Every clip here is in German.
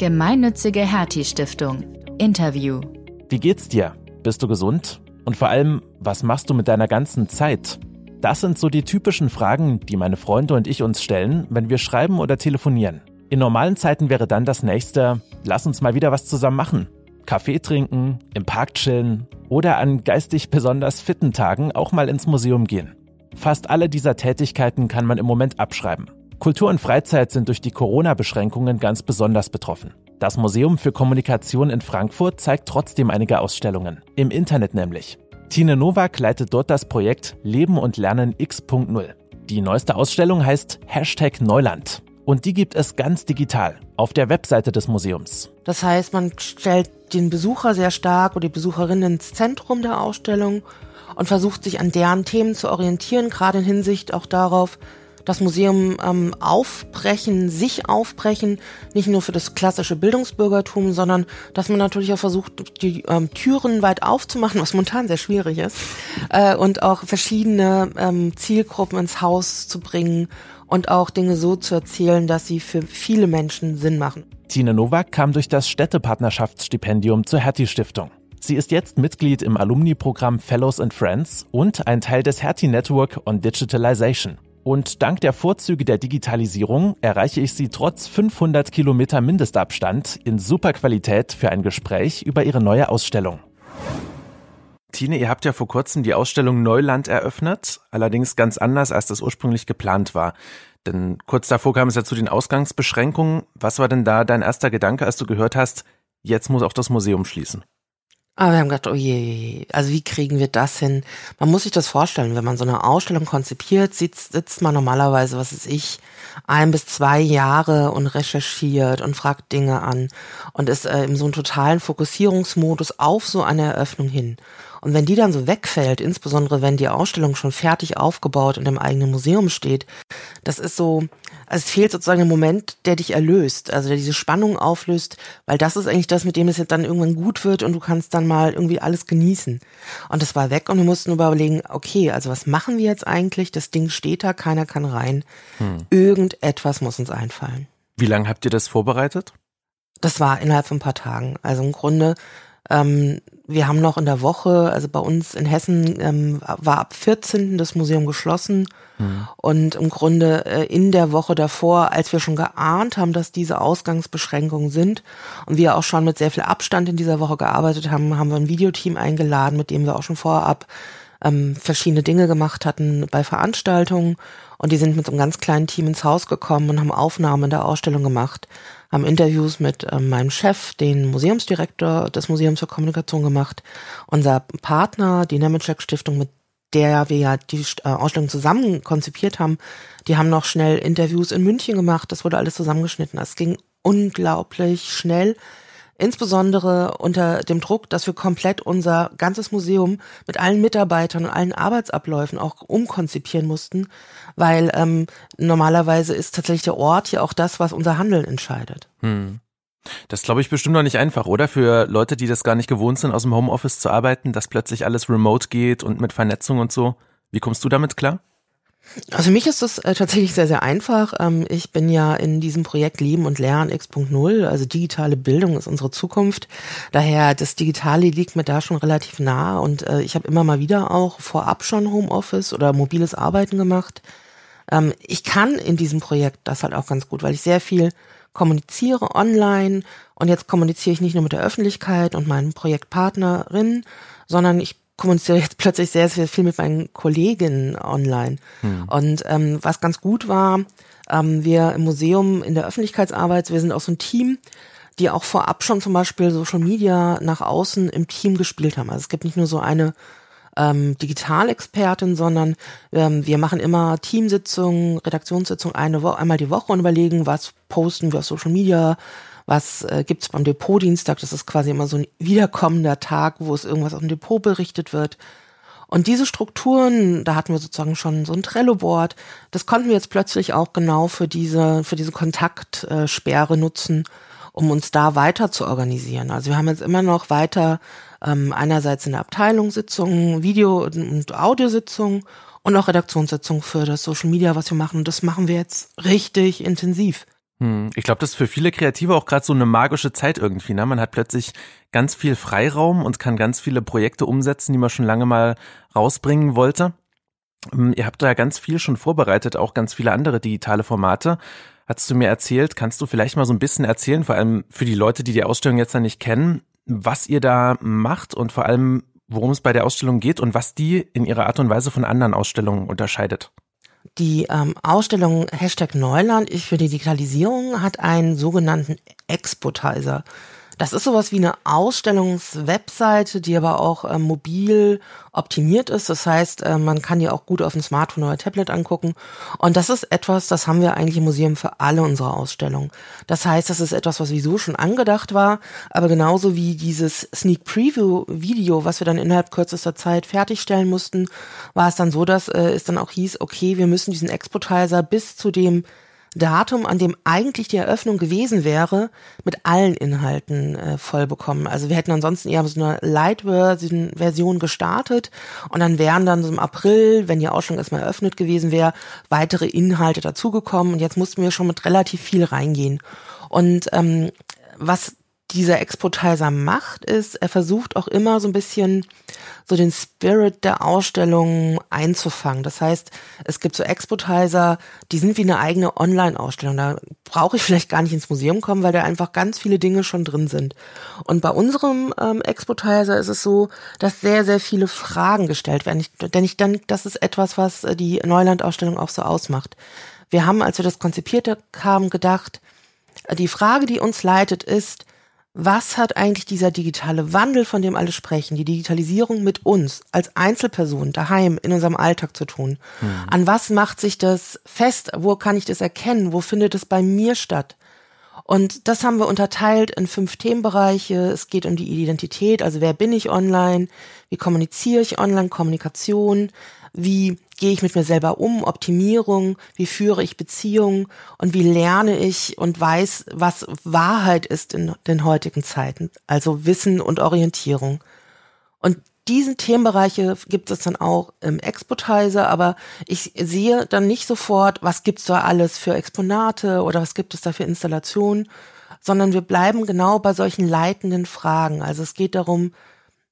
Gemeinnützige Hertie Stiftung. Interview. Wie geht's dir? Bist du gesund? Und vor allem, was machst du mit deiner ganzen Zeit? Das sind so die typischen Fragen, die meine Freunde und ich uns stellen, wenn wir schreiben oder telefonieren. In normalen Zeiten wäre dann das nächste, lass uns mal wieder was zusammen machen. Kaffee trinken, im Park chillen oder an geistig besonders fitten Tagen auch mal ins Museum gehen. Fast alle dieser Tätigkeiten kann man im Moment abschreiben. Kultur und Freizeit sind durch die Corona-Beschränkungen ganz besonders betroffen. Das Museum für Kommunikation in Frankfurt zeigt trotzdem einige Ausstellungen. Im Internet nämlich. Tine Nowak leitet dort das Projekt Leben und Lernen X.0. Die neueste Ausstellung heißt Hashtag Neuland. Und die gibt es ganz digital auf der Webseite des Museums. Das heißt, man stellt den Besucher sehr stark oder die Besucherin ins Zentrum der Ausstellung und versucht sich an deren Themen zu orientieren, gerade in Hinsicht auch darauf, das Museum ähm, aufbrechen, sich aufbrechen, nicht nur für das klassische Bildungsbürgertum, sondern dass man natürlich auch versucht, die ähm, Türen weit aufzumachen, was momentan sehr schwierig ist, äh, und auch verschiedene ähm, Zielgruppen ins Haus zu bringen und auch Dinge so zu erzählen, dass sie für viele Menschen Sinn machen. Tine Nowak kam durch das Städtepartnerschaftsstipendium zur Hertie Stiftung. Sie ist jetzt Mitglied im Alumni-Programm Fellows and Friends und ein Teil des Hertie Network on Digitalization. Und dank der Vorzüge der Digitalisierung erreiche ich Sie trotz 500 Kilometer Mindestabstand in super Qualität für ein Gespräch über Ihre neue Ausstellung. Tine, ihr habt ja vor kurzem die Ausstellung Neuland eröffnet, allerdings ganz anders, als das ursprünglich geplant war. Denn kurz davor kam es ja zu den Ausgangsbeschränkungen. Was war denn da dein erster Gedanke, als du gehört hast, jetzt muss auch das Museum schließen? Aber wir haben gedacht, oh je, also wie kriegen wir das hin? Man muss sich das vorstellen, wenn man so eine Ausstellung konzipiert, sitzt, sitzt man normalerweise, was ist ich, ein bis zwei Jahre und recherchiert und fragt Dinge an und ist äh, in so einem totalen Fokussierungsmodus auf so eine Eröffnung hin. Und wenn die dann so wegfällt, insbesondere wenn die Ausstellung schon fertig aufgebaut in dem eigenen Museum steht, das ist so, also es fehlt sozusagen ein Moment, der dich erlöst, also der diese Spannung auflöst, weil das ist eigentlich das, mit dem es jetzt dann irgendwann gut wird und du kannst dann mal irgendwie alles genießen. Und das war weg und wir mussten überlegen, okay, also was machen wir jetzt eigentlich? Das Ding steht da, keiner kann rein. Hm. Irgendetwas muss uns einfallen. Wie lange habt ihr das vorbereitet? Das war innerhalb von ein paar Tagen. Also im Grunde ähm, wir haben noch in der Woche, also bei uns in Hessen ähm, war ab 14. das Museum geschlossen. Mhm. Und im Grunde äh, in der Woche davor, als wir schon geahnt haben, dass diese Ausgangsbeschränkungen sind und wir auch schon mit sehr viel Abstand in dieser Woche gearbeitet haben, haben wir ein Videoteam eingeladen, mit dem wir auch schon vorab ähm, verschiedene Dinge gemacht hatten bei Veranstaltungen. Und die sind mit so einem ganz kleinen Team ins Haus gekommen und haben Aufnahmen der Ausstellung gemacht haben Interviews mit ähm, meinem Chef, den Museumsdirektor des Museums für Kommunikation gemacht. Unser Partner, die Nemetschek Stiftung, mit der wir ja die äh, Ausstellung zusammen konzipiert haben, die haben noch schnell Interviews in München gemacht. Das wurde alles zusammengeschnitten. Es ging unglaublich schnell insbesondere unter dem Druck, dass wir komplett unser ganzes Museum mit allen Mitarbeitern und allen Arbeitsabläufen auch umkonzipieren mussten, weil ähm, normalerweise ist tatsächlich der Ort ja auch das, was unser Handeln entscheidet. Hm. Das glaube ich bestimmt noch nicht einfach, oder? Für Leute, die das gar nicht gewohnt sind, aus dem Homeoffice zu arbeiten, dass plötzlich alles remote geht und mit Vernetzung und so. Wie kommst du damit klar? Also für mich ist das äh, tatsächlich sehr, sehr einfach. Ähm, ich bin ja in diesem Projekt Leben und Lernen X.0, also digitale Bildung ist unsere Zukunft. Daher, das Digitale liegt mir da schon relativ nah und äh, ich habe immer mal wieder auch vorab schon Homeoffice oder mobiles Arbeiten gemacht. Ähm, ich kann in diesem Projekt das halt auch ganz gut, weil ich sehr viel kommuniziere online und jetzt kommuniziere ich nicht nur mit der Öffentlichkeit und meinen Projektpartnerinnen, sondern ich kommuniziere jetzt plötzlich sehr, sehr viel mit meinen Kolleginnen online. Hm. Und ähm, was ganz gut war, ähm, wir im Museum in der Öffentlichkeitsarbeit, wir sind auch so ein Team, die auch vorab schon zum Beispiel Social Media nach außen im Team gespielt haben. Also es gibt nicht nur so eine ähm, Digitalexpertin, sondern ähm, wir machen immer Teamsitzungen, Redaktionssitzungen eine Woche, einmal die Woche und überlegen, was posten wir auf Social Media, was äh, gibt es beim Depotdienstag? Das ist quasi immer so ein wiederkommender Tag, wo es irgendwas auf dem Depot berichtet wird. Und diese Strukturen, da hatten wir sozusagen schon so ein Trello-Board, das konnten wir jetzt plötzlich auch genau für diese, für diese Kontaktsperre nutzen, um uns da weiter zu organisieren. Also wir haben jetzt immer noch weiter ähm, einerseits in der Abteilung Sitzungen, Video- und Audiositzungen und auch Redaktionssitzungen für das Social Media, was wir machen. Und das machen wir jetzt richtig intensiv. Hm, ich glaube, das ist für viele Kreative auch gerade so eine magische Zeit irgendwie. Ne? Man hat plötzlich ganz viel Freiraum und kann ganz viele Projekte umsetzen, die man schon lange mal rausbringen wollte. Hm, ihr habt da ganz viel schon vorbereitet, auch ganz viele andere digitale Formate. Hast du mir erzählt, kannst du vielleicht mal so ein bisschen erzählen, vor allem für die Leute, die die Ausstellung jetzt noch nicht kennen, was ihr da macht und vor allem, worum es bei der Ausstellung geht und was die in ihrer Art und Weise von anderen Ausstellungen unterscheidet? Die ähm, Ausstellung Hashtag Neuland ich für die Digitalisierung hat einen sogenannten Expotizer. Das ist sowas wie eine Ausstellungswebseite, die aber auch ähm, mobil optimiert ist. Das heißt, äh, man kann die auch gut auf dem Smartphone oder Tablet angucken. Und das ist etwas, das haben wir eigentlich im Museum für alle unsere Ausstellungen. Das heißt, das ist etwas, was sowieso schon angedacht war, aber genauso wie dieses Sneak Preview Video, was wir dann innerhalb kürzester Zeit fertigstellen mussten, war es dann so, dass äh, es dann auch hieß, okay, wir müssen diesen Exportizer bis zu dem Datum, an dem eigentlich die Eröffnung gewesen wäre, mit allen Inhalten äh, voll bekommen. Also wir hätten ansonsten eher so eine Light-Version gestartet und dann wären dann so im April, wenn die Ausstellung erstmal eröffnet gewesen wäre, weitere Inhalte dazugekommen und jetzt mussten wir schon mit relativ viel reingehen. Und ähm, was dieser Exportizer macht, ist, er versucht auch immer so ein bisschen so den Spirit der Ausstellung einzufangen. Das heißt, es gibt so Exportizer, die sind wie eine eigene Online-Ausstellung. Da brauche ich vielleicht gar nicht ins Museum kommen, weil da einfach ganz viele Dinge schon drin sind. Und bei unserem ähm, Exportizer ist es so, dass sehr, sehr viele Fragen gestellt werden. Ich, denn ich denke, das ist etwas, was äh, die Neuland-Ausstellung auch so ausmacht. Wir haben, als wir das konzipiert haben, gedacht, die Frage, die uns leitet, ist, was hat eigentlich dieser digitale Wandel, von dem alle sprechen, die Digitalisierung mit uns als Einzelperson daheim in unserem Alltag zu tun? Hm. An was macht sich das fest? Wo kann ich das erkennen? Wo findet es bei mir statt? Und das haben wir unterteilt in fünf Themenbereiche. Es geht um die Identität, also wer bin ich online? Wie kommuniziere ich online? Kommunikation. Wie gehe ich mit mir selber um, Optimierung, wie führe ich Beziehungen und wie lerne ich und weiß, was Wahrheit ist in den heutigen Zeiten, also Wissen und Orientierung. Und diesen Themenbereiche gibt es dann auch im Expotizer, aber ich sehe dann nicht sofort, was gibt's da alles für Exponate oder was gibt es da für Installationen, sondern wir bleiben genau bei solchen leitenden Fragen. Also es geht darum,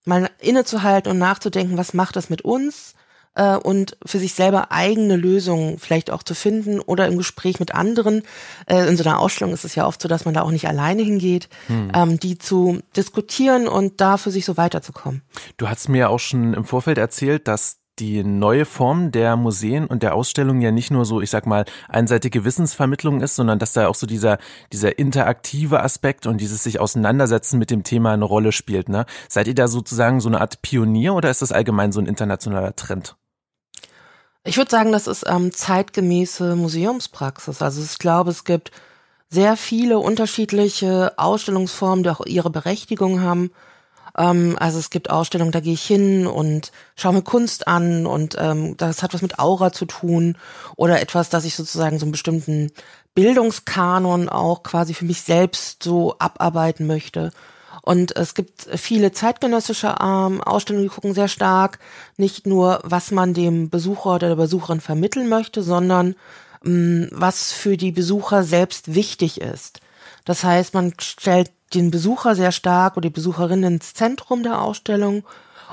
mal innezuhalten und nachzudenken, was macht das mit uns? Äh, und für sich selber eigene Lösungen vielleicht auch zu finden oder im Gespräch mit anderen. Äh, in so einer Ausstellung ist es ja oft so, dass man da auch nicht alleine hingeht, hm. ähm, die zu diskutieren und da für sich so weiterzukommen. Du hast mir auch schon im Vorfeld erzählt, dass die neue Form der Museen und der Ausstellung ja nicht nur so, ich sag mal, einseitige Wissensvermittlung ist, sondern dass da auch so dieser, dieser interaktive Aspekt und dieses sich auseinandersetzen mit dem Thema eine Rolle spielt. Ne? Seid ihr da sozusagen so eine Art Pionier oder ist das allgemein so ein internationaler Trend? Ich würde sagen, das ist ähm, zeitgemäße Museumspraxis. Also ich glaube, es gibt sehr viele unterschiedliche Ausstellungsformen, die auch ihre Berechtigung haben. Ähm, also es gibt Ausstellungen, da gehe ich hin und schaue mir Kunst an und ähm, das hat was mit Aura zu tun oder etwas, dass ich sozusagen so einen bestimmten Bildungskanon auch quasi für mich selbst so abarbeiten möchte. Und es gibt viele zeitgenössische ähm, Ausstellungen, die gucken sehr stark nicht nur, was man dem Besucher oder der Besucherin vermitteln möchte, sondern ähm, was für die Besucher selbst wichtig ist. Das heißt, man stellt den Besucher sehr stark oder die Besucherin ins Zentrum der Ausstellung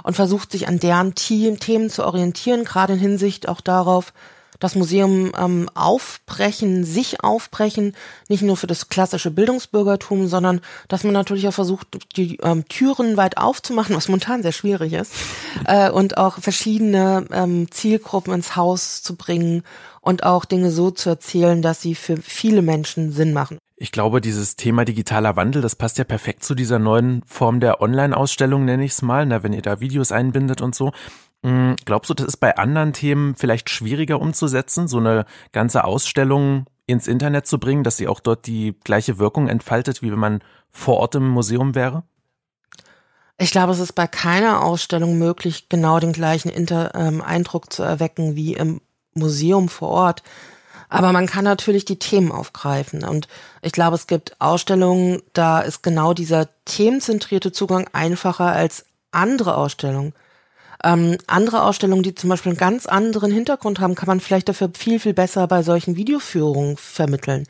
und versucht sich an deren Themen zu orientieren, gerade in Hinsicht auch darauf, das Museum ähm, aufbrechen, sich aufbrechen, nicht nur für das klassische Bildungsbürgertum, sondern dass man natürlich auch versucht, die ähm, Türen weit aufzumachen, was momentan sehr schwierig ist, äh, und auch verschiedene ähm, Zielgruppen ins Haus zu bringen und auch Dinge so zu erzählen, dass sie für viele Menschen Sinn machen. Ich glaube, dieses Thema digitaler Wandel, das passt ja perfekt zu dieser neuen Form der Online-Ausstellung, nenne ich es mal, na, wenn ihr da Videos einbindet und so. Hm, glaubst du, das ist bei anderen Themen vielleicht schwieriger umzusetzen, so eine ganze Ausstellung ins Internet zu bringen, dass sie auch dort die gleiche Wirkung entfaltet, wie wenn man vor Ort im Museum wäre? Ich glaube, es ist bei keiner Ausstellung möglich, genau den gleichen Inter ähm, Eindruck zu erwecken wie im Museum vor Ort. Aber man kann natürlich die Themen aufgreifen. Und ich glaube, es gibt Ausstellungen, da ist genau dieser themenzentrierte Zugang einfacher als andere Ausstellungen. Ähm, andere Ausstellungen, die zum Beispiel einen ganz anderen Hintergrund haben, kann man vielleicht dafür viel, viel besser bei solchen Videoführungen vermitteln.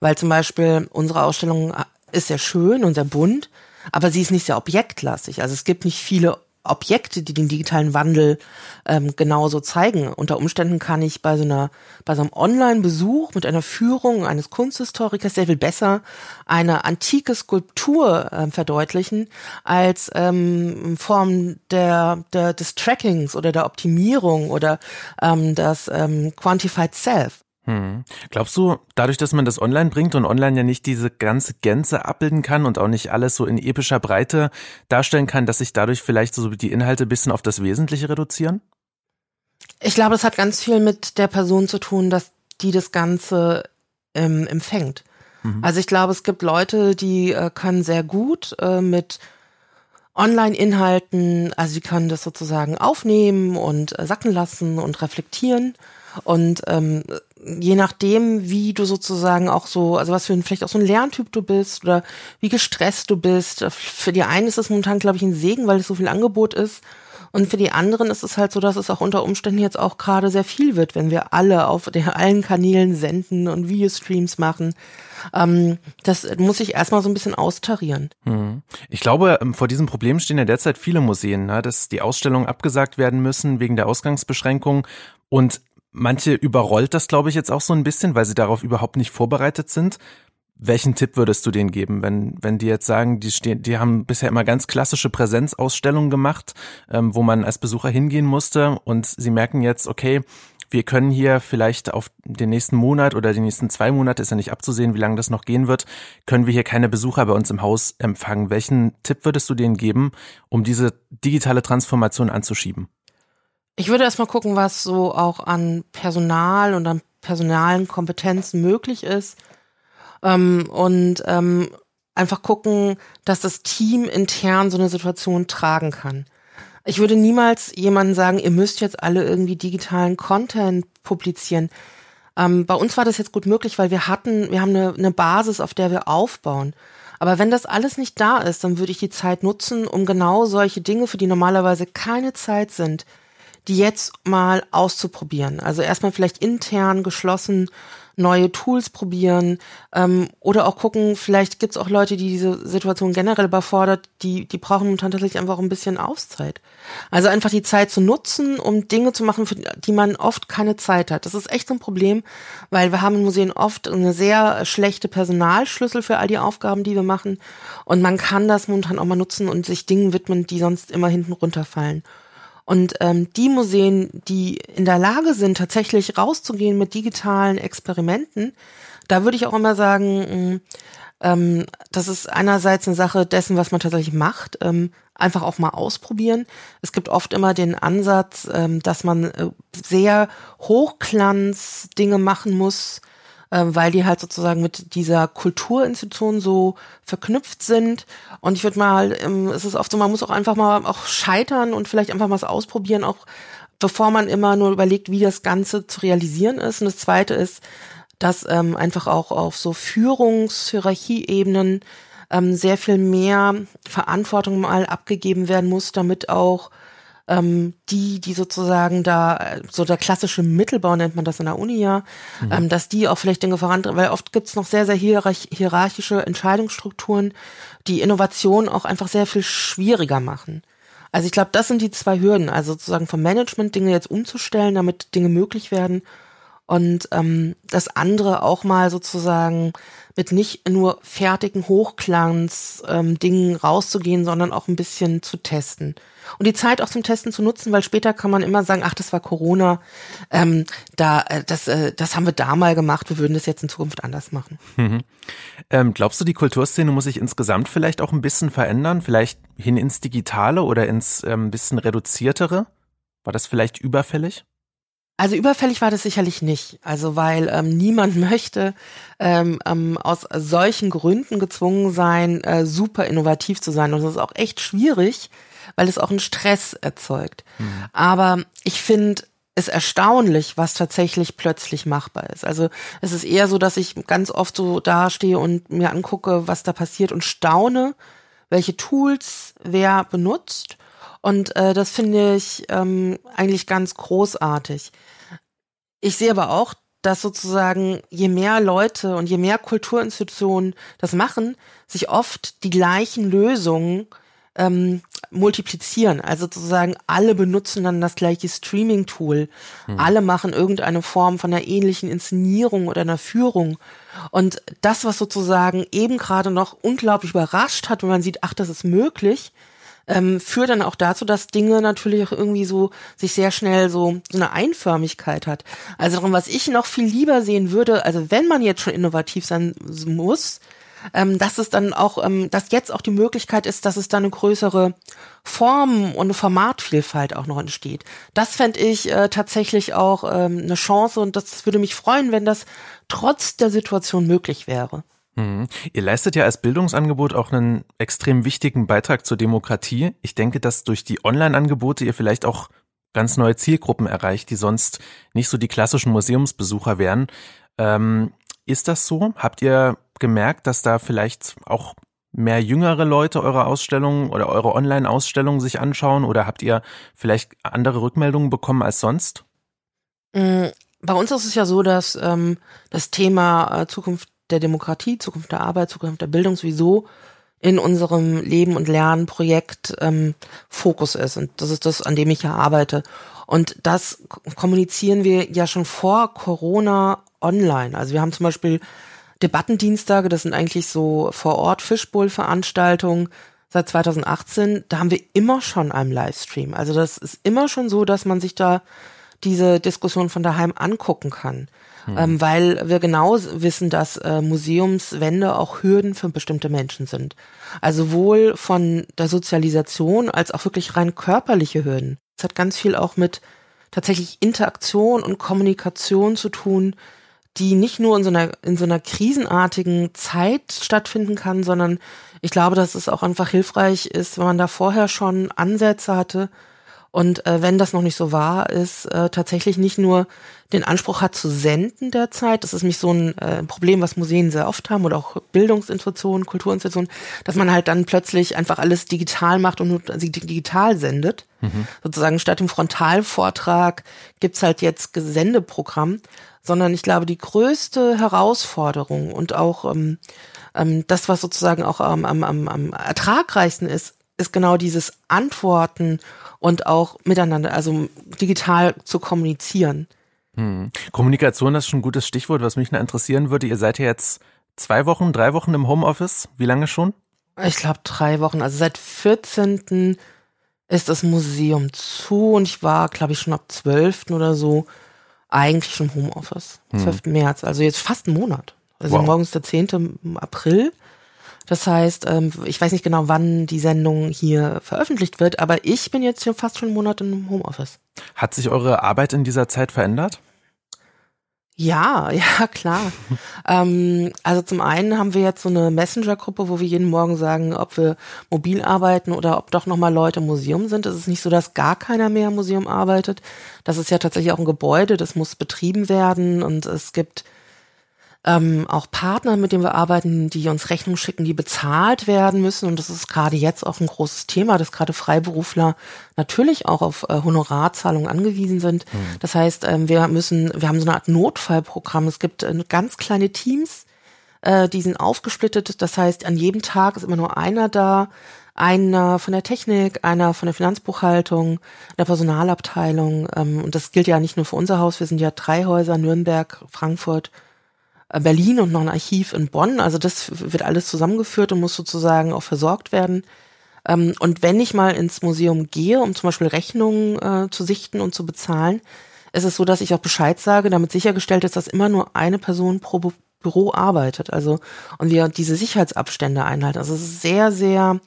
Weil zum Beispiel unsere Ausstellung ist sehr schön und sehr bunt, aber sie ist nicht sehr objektlastig. Also es gibt nicht viele Objekte, die den digitalen Wandel ähm, genauso zeigen. Unter Umständen kann ich bei so einer, bei so einem Online-Besuch mit einer Führung eines Kunsthistorikers sehr viel besser eine antike Skulptur äh, verdeutlichen als ähm, Form der, der des Trackings oder der Optimierung oder ähm, das ähm, Quantified Self. Hm. Glaubst du, dadurch, dass man das online bringt und online ja nicht diese ganze Gänze abbilden kann und auch nicht alles so in epischer Breite darstellen kann, dass sich dadurch vielleicht so die Inhalte ein bisschen auf das Wesentliche reduzieren? Ich glaube, es hat ganz viel mit der Person zu tun, dass die das Ganze ähm, empfängt. Mhm. Also ich glaube, es gibt Leute, die äh, können sehr gut äh, mit Online-Inhalten, also sie können das sozusagen aufnehmen und äh, sacken lassen und reflektieren. Und ähm, je nachdem, wie du sozusagen auch so, also was für ein, vielleicht auch so ein Lerntyp du bist oder wie gestresst du bist. Für die einen ist es momentan, glaube ich, ein Segen, weil es so viel Angebot ist. Und für die anderen ist es halt so, dass es auch unter Umständen jetzt auch gerade sehr viel wird, wenn wir alle auf der, allen Kanälen senden und Videostreams machen. Ähm, das muss ich erstmal so ein bisschen austarieren. Hm. Ich glaube, ähm, vor diesem Problem stehen ja derzeit viele Museen, ne, dass die Ausstellungen abgesagt werden müssen wegen der Ausgangsbeschränkung. Und Manche überrollt das, glaube ich, jetzt auch so ein bisschen, weil sie darauf überhaupt nicht vorbereitet sind. Welchen Tipp würdest du denen geben, wenn, wenn die jetzt sagen, die stehen, die haben bisher immer ganz klassische Präsenzausstellungen gemacht, ähm, wo man als Besucher hingehen musste und sie merken jetzt, okay, wir können hier vielleicht auf den nächsten Monat oder die nächsten zwei Monate, ist ja nicht abzusehen, wie lange das noch gehen wird, können wir hier keine Besucher bei uns im Haus empfangen. Welchen Tipp würdest du denen geben, um diese digitale Transformation anzuschieben? Ich würde erstmal gucken, was so auch an Personal und an personalen Kompetenzen möglich ist. Ähm, und ähm, einfach gucken, dass das Team intern so eine Situation tragen kann. Ich würde niemals jemandem sagen, ihr müsst jetzt alle irgendwie digitalen Content publizieren. Ähm, bei uns war das jetzt gut möglich, weil wir hatten, wir haben eine, eine Basis, auf der wir aufbauen. Aber wenn das alles nicht da ist, dann würde ich die Zeit nutzen, um genau solche Dinge, für die normalerweise keine Zeit sind, die jetzt mal auszuprobieren. Also erstmal vielleicht intern geschlossen neue Tools probieren ähm, oder auch gucken, vielleicht gibt's auch Leute, die diese Situation generell überfordert, die, die brauchen momentan tatsächlich einfach ein bisschen Auszeit. Also einfach die Zeit zu nutzen, um Dinge zu machen, für die man oft keine Zeit hat. Das ist echt so ein Problem, weil wir haben in Museen oft eine sehr schlechte Personalschlüssel für all die Aufgaben, die wir machen. Und man kann das momentan auch mal nutzen und sich Dingen widmen, die sonst immer hinten runterfallen. Und ähm, die Museen, die in der Lage sind, tatsächlich rauszugehen mit digitalen Experimenten, da würde ich auch immer sagen, mm, ähm, das ist einerseits eine Sache dessen, was man tatsächlich macht, ähm, einfach auch mal ausprobieren. Es gibt oft immer den Ansatz, ähm, dass man äh, sehr Hochglanz Dinge machen muss, ähm, weil die halt sozusagen mit dieser Kulturinstitution so verknüpft sind. Und ich würde mal, ähm, es ist oft so, man muss auch einfach mal auch scheitern und vielleicht einfach mal was ausprobieren, auch bevor man immer nur überlegt, wie das Ganze zu realisieren ist. Und das Zweite ist, dass ähm, einfach auch auf so Führungshierarchieebenen ähm, sehr viel mehr Verantwortung mal abgegeben werden muss, damit auch ähm, die, die sozusagen da, so der klassische Mittelbau nennt man das in der Uni ja, mhm. ähm, dass die auch vielleicht Dinge vorantreiben, weil oft gibt's noch sehr, sehr hierarch hierarchische Entscheidungsstrukturen, die Innovation auch einfach sehr viel schwieriger machen. Also ich glaube, das sind die zwei Hürden, also sozusagen vom Management Dinge jetzt umzustellen, damit Dinge möglich werden und ähm, das andere auch mal sozusagen mit nicht nur fertigen Hochglanz-Dingen ähm, rauszugehen, sondern auch ein bisschen zu testen. Und die Zeit auch zum Testen zu nutzen, weil später kann man immer sagen, ach, das war Corona, ähm, da, äh, das, äh, das haben wir da mal gemacht, wir würden das jetzt in Zukunft anders machen. Mhm. Ähm, glaubst du, die Kulturszene muss sich insgesamt vielleicht auch ein bisschen verändern, vielleicht hin ins Digitale oder ins ähm, bisschen reduziertere? War das vielleicht überfällig? Also überfällig war das sicherlich nicht. Also weil ähm, niemand möchte ähm, ähm, aus solchen Gründen gezwungen sein, äh, super innovativ zu sein. Und das ist auch echt schwierig, weil es auch einen Stress erzeugt. Mhm. Aber ich finde es erstaunlich, was tatsächlich plötzlich machbar ist. Also es ist eher so, dass ich ganz oft so dastehe und mir angucke, was da passiert und staune, welche Tools wer benutzt und äh, das finde ich ähm, eigentlich ganz großartig. Ich sehe aber auch dass sozusagen je mehr Leute und je mehr Kulturinstitutionen das machen, sich oft die gleichen Lösungen ähm, multiplizieren. Also sozusagen alle benutzen dann das gleiche Streaming-Tool. Hm. Alle machen irgendeine Form von einer ähnlichen Inszenierung oder einer Führung. Und das, was sozusagen eben gerade noch unglaublich überrascht hat, wenn man sieht, ach, das ist möglich, ähm, führt dann auch dazu, dass Dinge natürlich auch irgendwie so sich sehr schnell so, so eine Einförmigkeit hat. Also darum, was ich noch viel lieber sehen würde, also wenn man jetzt schon innovativ sein muss, ähm, dass es dann auch, ähm, dass jetzt auch die Möglichkeit ist, dass es dann eine größere Form und eine Formatvielfalt auch noch entsteht. Das fände ich äh, tatsächlich auch ähm, eine Chance und das würde mich freuen, wenn das trotz der Situation möglich wäre. Mhm. Ihr leistet ja als Bildungsangebot auch einen extrem wichtigen Beitrag zur Demokratie. Ich denke, dass durch die Online-Angebote ihr vielleicht auch ganz neue Zielgruppen erreicht, die sonst nicht so die klassischen Museumsbesucher wären. Ähm, ist das so? Habt ihr gemerkt, dass da vielleicht auch mehr jüngere Leute eure Ausstellungen oder eure Online-Ausstellungen sich anschauen oder habt ihr vielleicht andere Rückmeldungen bekommen als sonst? Mm, bei uns ist es ja so, dass ähm, das Thema äh, Zukunft der Demokratie, Zukunft der Arbeit, Zukunft der Bildung sowieso in unserem Leben und Lernprojekt ähm, Fokus ist. Und das ist das, an dem ich ja arbeite. Und das kommunizieren wir ja schon vor Corona online. Also wir haben zum Beispiel Debattendienstage, das sind eigentlich so vor Ort Fishbowl-Veranstaltungen seit 2018. Da haben wir immer schon einen Livestream. Also das ist immer schon so, dass man sich da diese Diskussion von daheim angucken kann. Mhm. Ähm, weil wir genau wissen, dass äh, Museumswände auch Hürden für bestimmte Menschen sind. Also sowohl von der Sozialisation als auch wirklich rein körperliche Hürden. Es hat ganz viel auch mit tatsächlich Interaktion und Kommunikation zu tun, die nicht nur in so einer, in so einer krisenartigen Zeit stattfinden kann, sondern ich glaube, dass es auch einfach hilfreich ist, wenn man da vorher schon Ansätze hatte und äh, wenn das noch nicht so wahr ist, äh, tatsächlich nicht nur den Anspruch hat zu senden derzeit, das ist nämlich so ein äh, Problem, was Museen sehr oft haben oder auch Bildungsinstitutionen, Kulturinstitutionen, dass man halt dann plötzlich einfach alles digital macht und nur digital sendet. Mhm. Sozusagen statt dem Frontalvortrag gibt's halt jetzt Gesendeprogramm, sondern ich glaube, die größte Herausforderung und auch ähm, ähm, das, was sozusagen auch ähm, am, am, am ertragreichsten ist, ist genau dieses Antworten und auch miteinander, also digital zu kommunizieren. Hm. Kommunikation ist schon ein gutes Stichwort, was mich noch interessieren würde. Ihr seid ja jetzt zwei Wochen, drei Wochen im Homeoffice. Wie lange schon? Ich glaube drei Wochen. Also seit 14. ist das Museum zu und ich war, glaube ich, schon ab 12. oder so eigentlich schon im Homeoffice. Hm. 12. März, also jetzt fast einen Monat. Also wow. morgens der 10. April. Das heißt, ähm, ich weiß nicht genau, wann die Sendung hier veröffentlicht wird, aber ich bin jetzt hier fast schon einen Monat im Homeoffice. Hat sich eure Arbeit in dieser Zeit verändert? Ja, ja, klar. ähm, also zum einen haben wir jetzt so eine Messenger-Gruppe, wo wir jeden Morgen sagen, ob wir mobil arbeiten oder ob doch nochmal Leute im Museum sind. Es ist nicht so, dass gar keiner mehr im Museum arbeitet. Das ist ja tatsächlich auch ein Gebäude, das muss betrieben werden und es gibt ähm, auch Partner, mit denen wir arbeiten, die uns Rechnungen schicken, die bezahlt werden müssen. Und das ist gerade jetzt auch ein großes Thema, dass gerade Freiberufler natürlich auch auf äh, Honorarzahlungen angewiesen sind. Mhm. Das heißt, ähm, wir müssen, wir haben so eine Art Notfallprogramm. Es gibt äh, ganz kleine Teams, äh, die sind aufgesplittet. Das heißt, an jedem Tag ist immer nur einer da, einer von der Technik, einer von der Finanzbuchhaltung, der Personalabteilung. Ähm, und das gilt ja nicht nur für unser Haus. Wir sind ja drei Häuser, Nürnberg, Frankfurt Berlin und noch ein Archiv in Bonn. Also das wird alles zusammengeführt und muss sozusagen auch versorgt werden. Ähm, und wenn ich mal ins Museum gehe, um zum Beispiel Rechnungen äh, zu sichten und zu bezahlen, ist es so, dass ich auch Bescheid sage, damit sichergestellt ist, dass immer nur eine Person pro Büro arbeitet. Also und wir diese Sicherheitsabstände einhalten. Also es ist sehr, sehr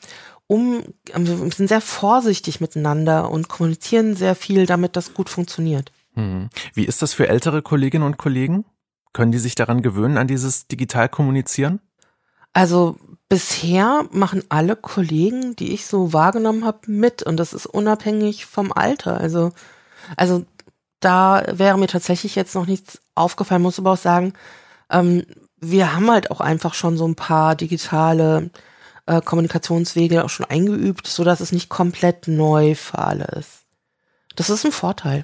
um, also wir sind sehr vorsichtig miteinander und kommunizieren sehr viel, damit das gut funktioniert. Hm. Wie ist das für ältere Kolleginnen und Kollegen? Können die sich daran gewöhnen, an dieses digital kommunizieren? Also bisher machen alle Kollegen, die ich so wahrgenommen habe, mit und das ist unabhängig vom Alter. Also, also da wäre mir tatsächlich jetzt noch nichts aufgefallen, muss aber auch sagen, ähm, wir haben halt auch einfach schon so ein paar digitale äh, Kommunikationswege auch schon eingeübt, so dass es nicht komplett neu für alle ist. Das ist ein Vorteil.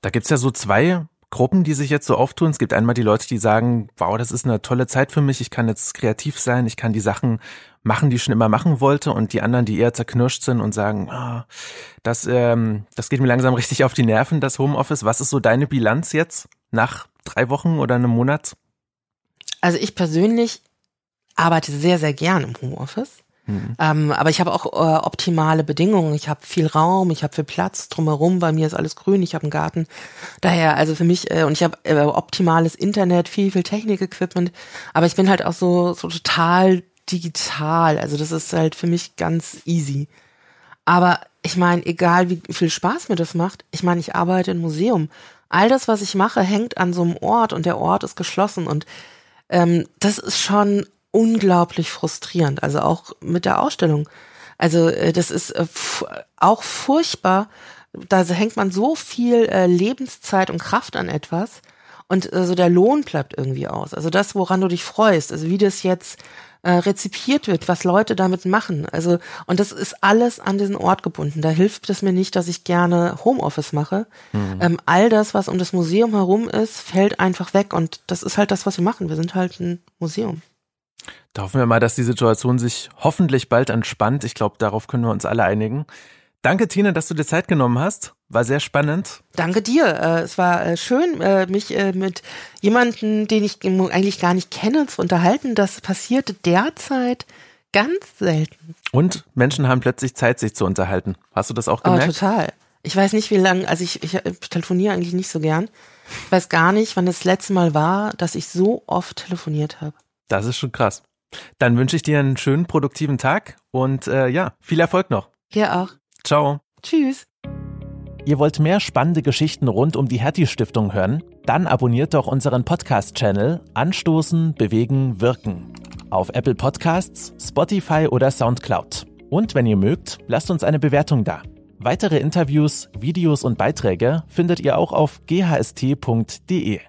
Da gibt's ja so zwei Gruppen, die sich jetzt so auftun. Es gibt einmal die Leute, die sagen, wow, das ist eine tolle Zeit für mich, ich kann jetzt kreativ sein, ich kann die Sachen machen, die ich schon immer machen wollte. Und die anderen, die eher zerknirscht sind und sagen, ah, das, ähm, das geht mir langsam richtig auf die Nerven, das Homeoffice. Was ist so deine Bilanz jetzt nach drei Wochen oder einem Monat? Also ich persönlich arbeite sehr, sehr gern im Homeoffice. Mhm. Ähm, aber ich habe auch äh, optimale Bedingungen. Ich habe viel Raum, ich habe viel Platz drumherum. Bei mir ist alles grün, ich habe einen Garten. Daher, also für mich, äh, und ich habe äh, optimales Internet, viel, viel Technik-Equipment. Aber ich bin halt auch so, so total digital. Also das ist halt für mich ganz easy. Aber ich meine, egal wie viel Spaß mir das macht, ich meine, ich arbeite im Museum. All das, was ich mache, hängt an so einem Ort und der Ort ist geschlossen und ähm, das ist schon unglaublich frustrierend. Also auch mit der Ausstellung. Also äh, das ist äh, auch furchtbar. Da hängt man so viel äh, Lebenszeit und Kraft an etwas und so der Lohn bleibt irgendwie aus. Also das, woran du dich freust, also wie das jetzt äh, rezipiert wird, was Leute damit machen. Also, und das ist alles an diesen Ort gebunden. Da hilft es mir nicht, dass ich gerne Homeoffice mache. Mhm. Ähm, all das, was um das Museum herum ist, fällt einfach weg. Und das ist halt das, was wir machen. Wir sind halt ein Museum. Da hoffen wir mal, dass die Situation sich hoffentlich bald entspannt. Ich glaube, darauf können wir uns alle einigen. Danke, Tina, dass du dir Zeit genommen hast. War sehr spannend. Danke dir. Äh, es war äh, schön, äh, mich mit jemandem, den ich eigentlich gar nicht kenne, zu unterhalten. Das passierte derzeit ganz selten. Und Menschen haben plötzlich Zeit, sich zu unterhalten. Hast du das auch gemerkt? Oh, total. Ich weiß nicht, wie lange, also ich, ich telefoniere eigentlich nicht so gern. Ich weiß gar nicht, wann das letzte Mal war, dass ich so oft telefoniert habe. Das ist schon krass. Dann wünsche ich dir einen schönen, produktiven Tag und äh, ja, viel Erfolg noch. Dir auch. Ciao. Tschüss. Ihr wollt mehr spannende Geschichten rund um die Hertie Stiftung hören? Dann abonniert doch unseren Podcast-Channel Anstoßen, Bewegen, Wirken auf Apple Podcasts, Spotify oder Soundcloud. Und wenn ihr mögt, lasst uns eine Bewertung da. Weitere Interviews, Videos und Beiträge findet ihr auch auf ghst.de.